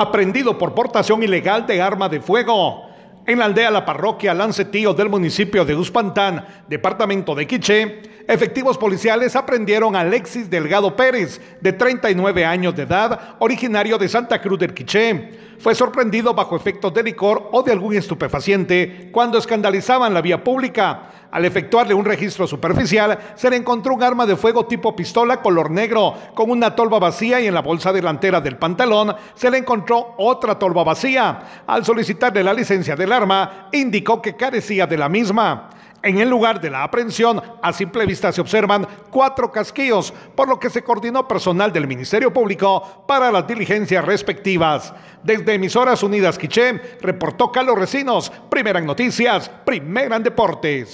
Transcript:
aprendido por portación ilegal de arma de fuego. En la aldea La Parroquia Lancetío del municipio de Uspantán, departamento de Quiché, efectivos policiales aprendieron a Alexis Delgado Pérez, de 39 años de edad, originario de Santa Cruz del Quiché. Fue sorprendido bajo efectos de licor o de algún estupefaciente cuando escandalizaban la vía pública. Al efectuarle un registro superficial, se le encontró un arma de fuego tipo pistola color negro, con una tolva vacía y en la bolsa delantera del pantalón se le encontró otra tolva vacía. Al solicitarle la licencia del arma, indicó que carecía de la misma. En el lugar de la aprehensión, a simple vista se observan cuatro casquillos, por lo que se coordinó personal del Ministerio Público para las diligencias respectivas. Desde Emisoras Unidas Quiché, reportó Carlos Recinos, primera en noticias, primera en deportes.